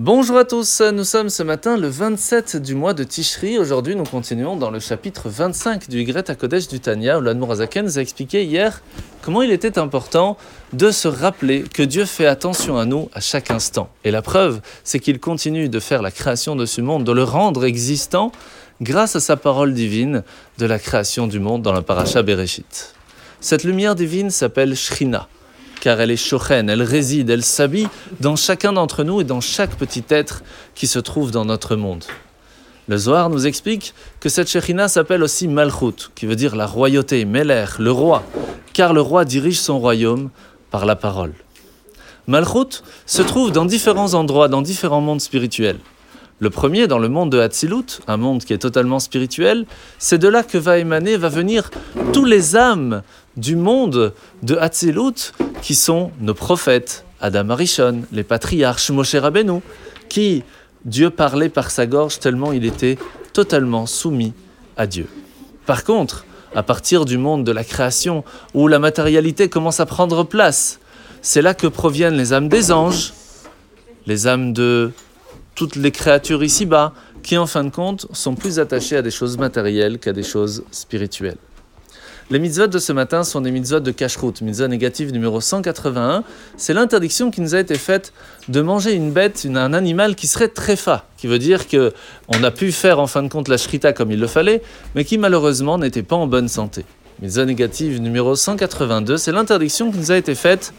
Bonjour à tous, nous sommes ce matin le 27 du mois de Tishri. Aujourd'hui, nous continuons dans le chapitre 25 du Yigret Kodesh du Tanya, où l'Admorazaken nous a expliqué hier comment il était important de se rappeler que Dieu fait attention à nous à chaque instant. Et la preuve, c'est qu'il continue de faire la création de ce monde, de le rendre existant grâce à sa parole divine de la création du monde dans la paracha Bereshit. Cette lumière divine s'appelle Shrina car elle est shochen, elle réside, elle s'habille dans chacun d'entre nous et dans chaque petit être qui se trouve dans notre monde. Le Zohar nous explique que cette Shekhinah s'appelle aussi Malchut, qui veut dire la royauté, Meler, le roi, car le roi dirige son royaume par la parole. Malchut se trouve dans différents endroits, dans différents mondes spirituels. Le premier, dans le monde de Hatzilut, un monde qui est totalement spirituel, c'est de là que va émaner, va venir tous les âmes du monde de Hatzilut qui sont nos prophètes, Adam Arishon, les patriarches, Moshe Rabbeinu, qui Dieu parlait par sa gorge tellement il était totalement soumis à Dieu. Par contre, à partir du monde de la création où la matérialité commence à prendre place, c'est là que proviennent les âmes des anges, les âmes de toutes les créatures ici-bas, qui en fin de compte sont plus attachées à des choses matérielles qu'à des choses spirituelles. Les mitzvot de ce matin sont des mitzvot de cacheroute. Mitzvot négative numéro 181, c'est l'interdiction qui nous a été faite de manger une bête, un animal qui serait tréfa, qui veut dire que on a pu faire en fin de compte la shrita comme il le fallait, mais qui malheureusement n'était pas en bonne santé. Mitzvot négative numéro 182, c'est l'interdiction qui nous a été faite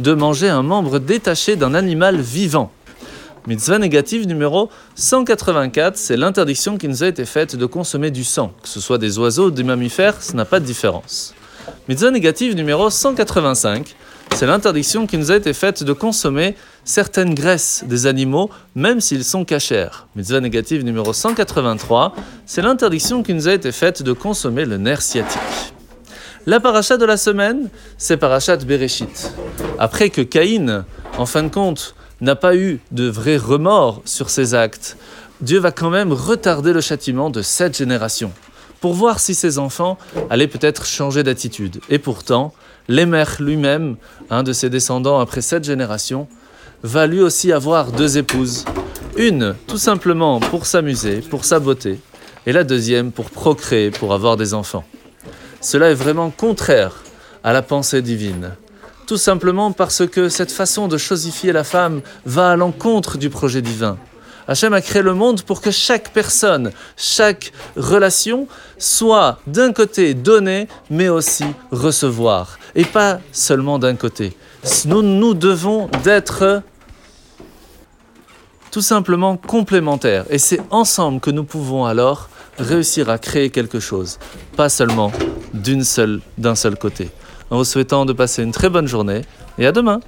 de manger un membre détaché d'un animal vivant. Mitzvah négative numéro 184, c'est l'interdiction qui nous a été faite de consommer du sang, que ce soit des oiseaux ou des mammifères, ça n'a pas de différence. Mitzvah négative numéro 185, c'est l'interdiction qui nous a été faite de consommer certaines graisses des animaux, même s'ils sont cachers. Mitzvah négative numéro 183, c'est l'interdiction qui nous a été faite de consommer le nerf sciatique. La paracha de la semaine, c'est parachat Bereshit. Après que Caïn, en fin de compte, n'a pas eu de vrai remords sur ses actes, Dieu va quand même retarder le châtiment de cette génération pour voir si ses enfants allaient peut-être changer d'attitude. Et pourtant, l'émer lui-même, un de ses descendants après cette génération, va lui aussi avoir deux épouses. Une, tout simplement pour s'amuser, pour sa beauté, et la deuxième pour procréer, pour avoir des enfants. Cela est vraiment contraire à la pensée divine tout simplement parce que cette façon de chosifier la femme va à l'encontre du projet divin. Hachem a créé le monde pour que chaque personne, chaque relation soit d'un côté donnée, mais aussi recevoir. Et pas seulement d'un côté. Nous, nous devons d'être tout simplement complémentaires. Et c'est ensemble que nous pouvons alors réussir à créer quelque chose, pas seulement d'une seule, d'un seul côté. En vous souhaitant de passer une très bonne journée et à demain